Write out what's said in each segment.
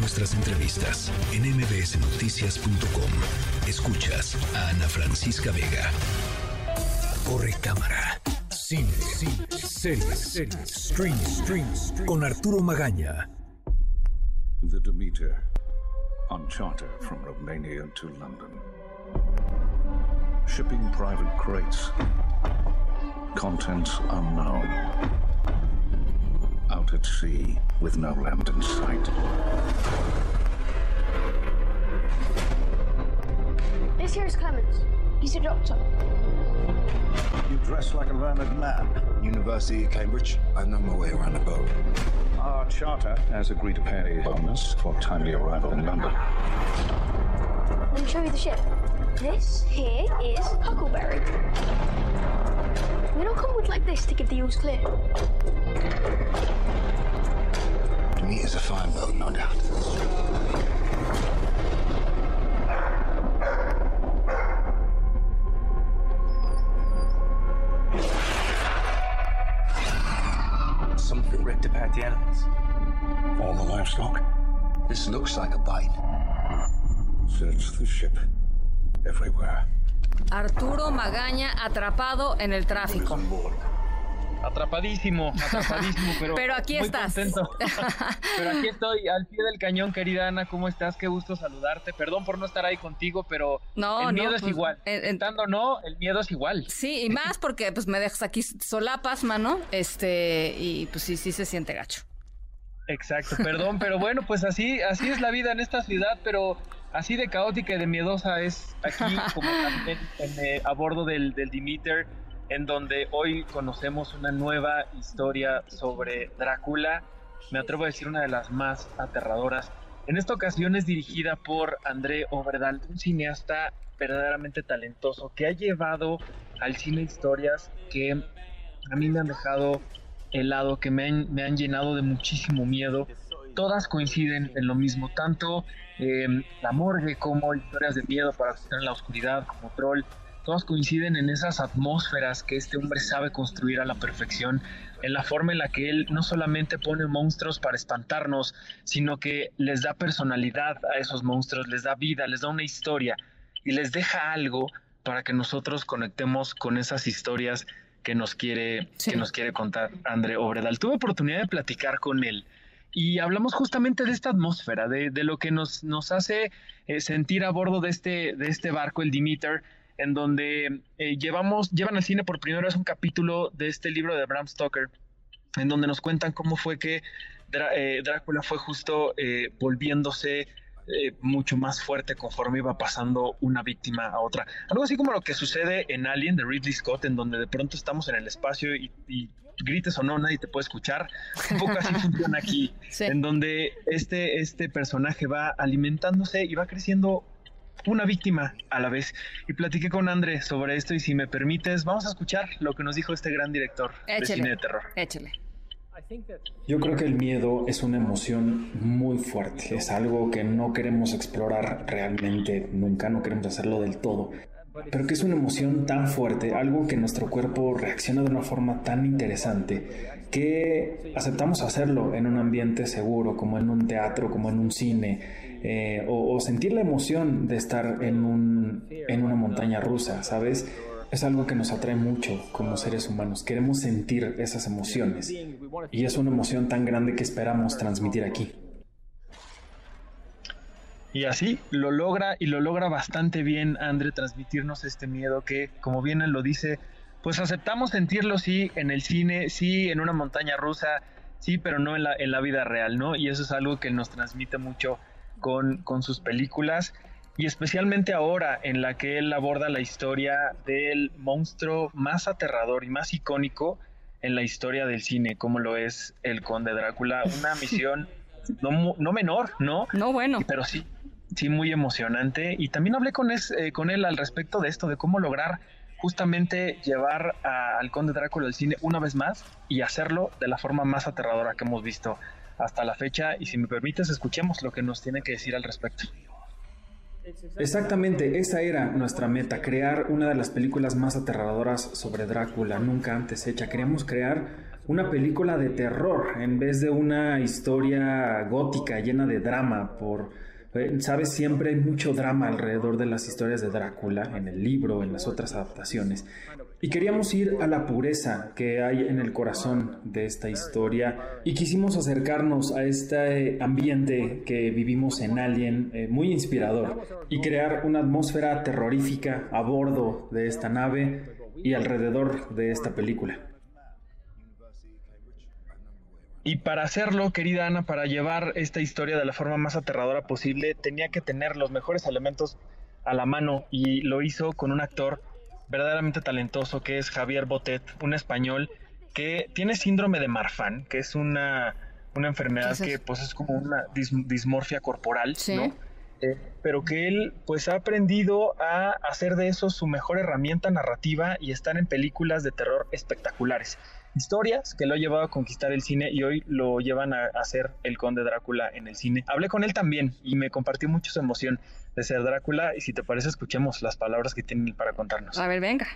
nuestras entrevistas en mbsnoticias.com. Escuchas a Ana Francisca Vega. Corre cámara. Cine, cine, series, series, stream, stream, stream. Con Arturo Magaña. The Demeter on charter from Romania to London. Shipping private crates. Contents unknown. Out at sea with no land in sight. This here is Clemens. He's a doctor. You dress like a learned man. University of Cambridge. I know my way around a boat. Our charter has agreed to pay a bonus for timely arrival in London. Let me show you the ship. This here is Huckleberry. We don't come with like this to give the eels clear. The meat is a fine boat, no doubt. Something ripped apart the animals. All the livestock. This looks like a bite. Search the ship. Everywhere. Arturo Magaña atrapado en el tráfico. Atrapadísimo, atrapadísimo, pero, Pero aquí muy estás. contento. pero aquí estoy, al pie del cañón, querida Ana, ¿cómo estás? Qué gusto saludarte. Perdón por no estar ahí contigo, pero No, el miedo no, es pues, igual. en- en- Estando no, el miedo es igual. Sí, y más porque pues me dejas aquí solapas, mano. Este, y pues sí, sí se siente gacho. Exacto, perdón, pero bueno, pues así, así es la vida en esta ciudad, pero así de caótica y de miedosa es aquí, como también en, eh, a bordo del, del Demeter, en donde hoy conocemos una nueva historia sobre Drácula. Me atrevo a decir una de las más aterradoras. En esta ocasión es dirigida por André Overdal, un cineasta verdaderamente talentoso que ha llevado al cine historias que a mí me han dejado helado, que me han, llenado de muchísimo miedo. Todas coinciden en lo mismo, tanto eh, la morgue como historias de miedo para estar en la oscuridad, como Troll. Todas coinciden en esas atmósferas que este hombre sabe construir a la perfección, en la forma en la que él no solamente pone monstruos para espantarnos, sino que les da personalidad a esos monstruos, les da vida, les da una historia y les deja algo para que nosotros conectemos con esas historias que nos quiere, Sí. que nos quiere contar André Obredal. Tuve oportunidad de platicar con él y hablamos justamente de esta atmósfera, de, de lo que nos, nos hace eh, sentir a bordo de este, de este barco, el Demeter, en donde eh, llevamos, llevan al cine por primera vez un capítulo de este libro de Bram Stoker, en donde nos cuentan cómo fue que Drá- eh, Drácula fue justo eh, volviéndose mucho más fuerte conforme iba pasando una víctima a otra. Algo así como lo que sucede en Alien de Ridley Scott, en donde de pronto estamos en el espacio y, y grites o no, nadie te puede escuchar. Un poco así funciona aquí, Sí. en donde este, este personaje va alimentándose y va creciendo una víctima a la vez. Y platiqué con André sobre esto y si me permites, vamos a escuchar lo que nos dijo este gran director de cine de terror. Échele. Yo creo que el miedo es una emoción muy fuerte, es algo que no queremos explorar realmente nunca, no queremos hacerlo del todo, pero que es una emoción tan fuerte, algo que nuestro cuerpo reacciona de una forma tan interesante que aceptamos hacerlo en un ambiente seguro, como en un teatro, como en un cine, eh, o, o sentir la emoción de estar en, un, en una montaña rusa, ¿sabes? Es algo que nos atrae mucho como seres humanos. Queremos sentir esas emociones. Y es una emoción tan grande que esperamos transmitir aquí. Y así lo logra y lo logra bastante bien André transmitirnos este miedo que, como bien él lo dice, pues aceptamos sentirlo sí en el cine, sí en una montaña rusa, sí, pero no en la, en la vida real, ¿no? Y eso es algo que nos transmite mucho con, con sus películas y especialmente ahora en la que él aborda la historia del monstruo más aterrador y más icónico en la historia del cine, como lo es el Conde Drácula, una misión no, no menor, ¿no? No, bueno. pero sí, sí muy emocionante. Y también hablé eh, con él al respecto de esto, de cómo lograr justamente llevar a- al Conde Drácula al cine una vez más y hacerlo de la forma más aterradora que hemos visto hasta la fecha. Y si me permites, escuchemos lo que nos tiene que decir al respecto. Exactamente, esa era nuestra meta, crear una de las películas más aterradoras sobre Drácula, nunca antes hecha. Queríamos crear una película de terror en vez de una historia gótica llena de drama por Sabes, siempre hay mucho drama alrededor de las historias de Drácula, en el libro, en las otras adaptaciones. Y queríamos ir a la pureza que hay en el corazón de esta historia y quisimos acercarnos a este ambiente que vivimos en Alien, eh, muy inspirador, y crear una atmósfera terrorífica a bordo de esta nave y alrededor de esta película. Y para hacerlo, querida Ana, para llevar esta historia de la forma más aterradora posible, tenía que tener los mejores elementos a la mano y lo hizo con un actor verdaderamente talentoso que es Javier Botet, un español que tiene síndrome de Marfan, que es una, una enfermedad que pues es como una dismorfia corporal, ¿no? Eh, pero que él pues ha aprendido a hacer de eso su mejor herramienta narrativa y estar en películas de terror espectaculares historias que lo ha llevado a conquistar el cine y hoy lo llevan a, hacer el conde Drácula en el cine. Hablé con él también y me compartió mucho su emoción de ser Drácula y si te parece escuchemos las palabras que tiene para contarnos. A ver, venga.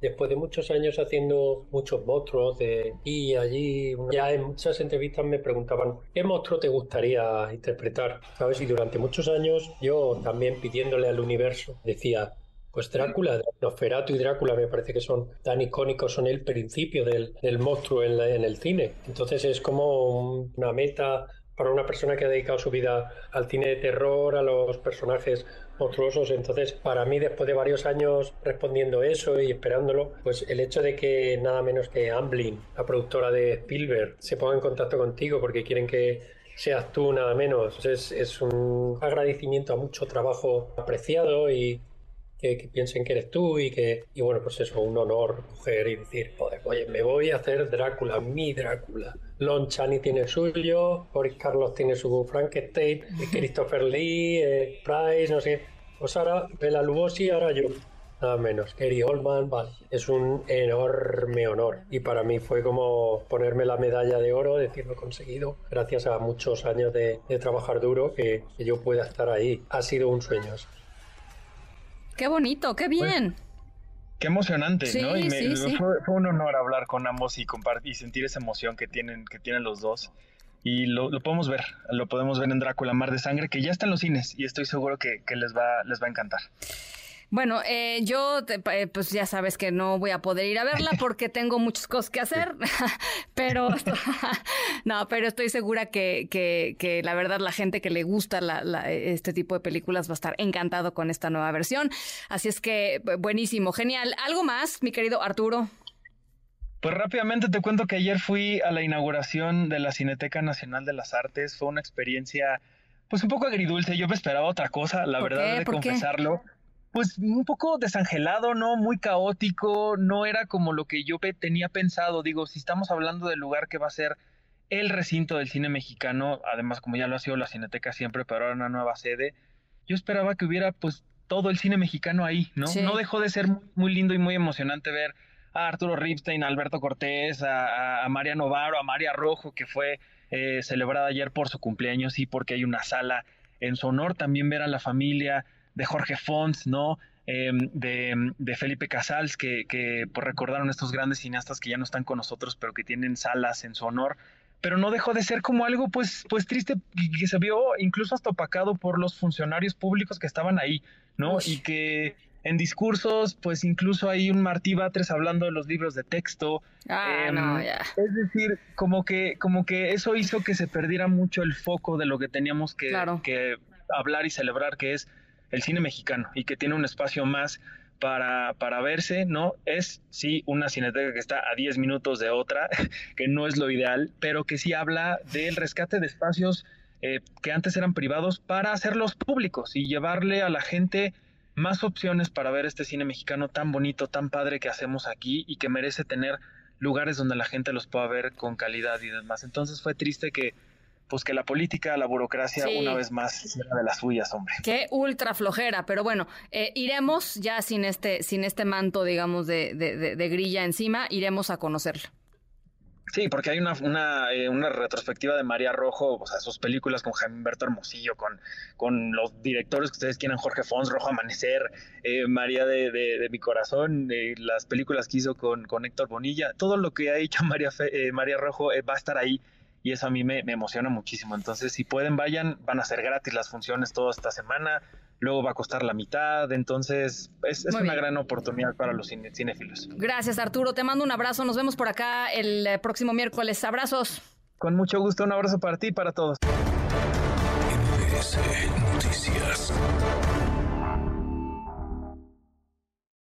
Después de muchos años haciendo muchos monstruos de y allí, ya en muchas entrevistas me preguntaban ¿qué monstruo te gustaría interpretar? ¿Sabes? Y durante muchos años yo también pidiéndole al universo decía pues Drácula, Nosferatu y Drácula me parece que son tan icónicos, son el principio del, monstruo en, en, el cine. Entonces es como una meta para una persona que ha dedicado su vida al cine de terror, a los personajes monstruosos. Entonces, para mí, después de varios años respondiendo eso y esperándolo, pues el hecho de que nada menos que Amblin, la productora de Spielberg, se ponga en contacto contigo porque quieren que seas tú nada menos, es, es un agradecimiento a mucho trabajo apreciado y que, piensen que eres tú y que, y bueno, pues eso, un honor coger y decir, joder, oye, me voy a hacer Drácula, mi Drácula. Lon Chaney tiene suyo, Boris Carlos tiene su Frankenstein, Christopher Lee, eh, Price, no sé. Pues ahora, Bela Lugosi, ahora yo. Nada menos, Gary Oldman, vale. Es un enorme honor. Y para mí fue como ponerme la medalla de oro, decirlo conseguido, gracias a muchos años de, trabajar duro, que, que, yo pueda estar ahí. Ha sido un sueño. Qué bonito, qué pues, bien. qué emocionante, ¿no? Y Fue, un honor hablar con ambos y compartir y sentir esa emoción que tienen, que tienen los dos. Y lo, podemos ver, lo podemos ver en Drácula Mar de Sangre, que ya está en los cines y estoy seguro que, que les, va, les va a encantar. Bueno, eh, yo eh, pues ya sabes que no voy a poder ir a verla porque tengo muchas cosas que hacer, pero no, pero estoy segura que, que, la verdad la gente que le gusta este tipo de películas va a estar encantado con esta nueva versión. Así es que buenísimo, genial. ¿Algo más, mi querido Arturo? Pues rápidamente te cuento que ayer fui a la inauguración de la Cineteca Nacional de las Artes. Fue una experiencia pues un poco agridulce. Yo me esperaba otra cosa, la verdad de confesarlo pues un poco desangelado, ¿no? Muy caótico, no era como lo que yo tenía pensado. Digo, si estamos hablando del lugar que va a ser el recinto del cine mexicano, además como ya lo ha sido la Cineteca siempre, pero ahora una nueva sede, yo esperaba que hubiera pues todo el cine mexicano ahí, ¿no? No dejó de ser muy, lindo y muy emocionante ver a Arturo Ripstein, a Alberto Cortés, a, a María Novaro, a María Rojo, que fue eh, celebrada ayer por su cumpleaños y porque hay una sala en su honor, también ver a la familia, de Jorge Fons, ¿no? Em, de, Felipe Casals, que, que pues, recordaron estos grandes cineastas que ya no están con nosotros, pero que tienen salas en su honor. Pero no dejó de ser como algo pues, pues triste que se vio incluso hasta opacado por los funcionarios públicos que estaban ahí, ¿no? Y que en discursos, pues incluso hay un Martí Batres hablando de los libros de texto. Ah, no, em, ya. Es decir, como que, como que eso hizo que se perdiera mucho el foco de lo que teníamos que, que hablar y celebrar, que es el cine mexicano y que tiene un espacio más para, para verse, ¿no? Es, sí, una cineteca que está a 10 minutos de otra, que no es lo ideal, pero que sí habla del rescate de espacios eh, que antes eran privados para hacerlos públicos y llevarle a la gente más opciones para ver este cine mexicano tan bonito, tan padre que hacemos aquí y que merece tener lugares donde la gente los pueda ver con calidad y demás. Entonces fue triste que pues que la política, la burocracia, una vez más, era de las suyas, hombre. Qué ultra flojera, pero bueno, eh, iremos ya sin este, sin este manto, digamos, de, de, grilla encima, iremos a conocerlo. Sí, porque hay una, una, eh, una, retrospectiva de María Rojo, o sea, sus películas con Jaime Humberto Hermosillo, con, con los directores que ustedes quieran, Jorge Fons, Rojo Amanecer, eh, María de, de, mi Corazón, eh, las películas que hizo con, con Héctor Bonilla, todo lo que ha hecho María, María Rojo va a estar ahí y eso a mí me, me, emociona muchísimo. Entonces, si pueden, vayan, van a ser gratis las funciones toda esta semana luego va a costar la mitad, entonces es, una gran oportunidad para los cinéfilos. Gracias Arturo, te mando un abrazo, nos vemos por acá el eh, próximo miércoles, abrazos. Con mucho gusto, un abrazo para ti y para todos.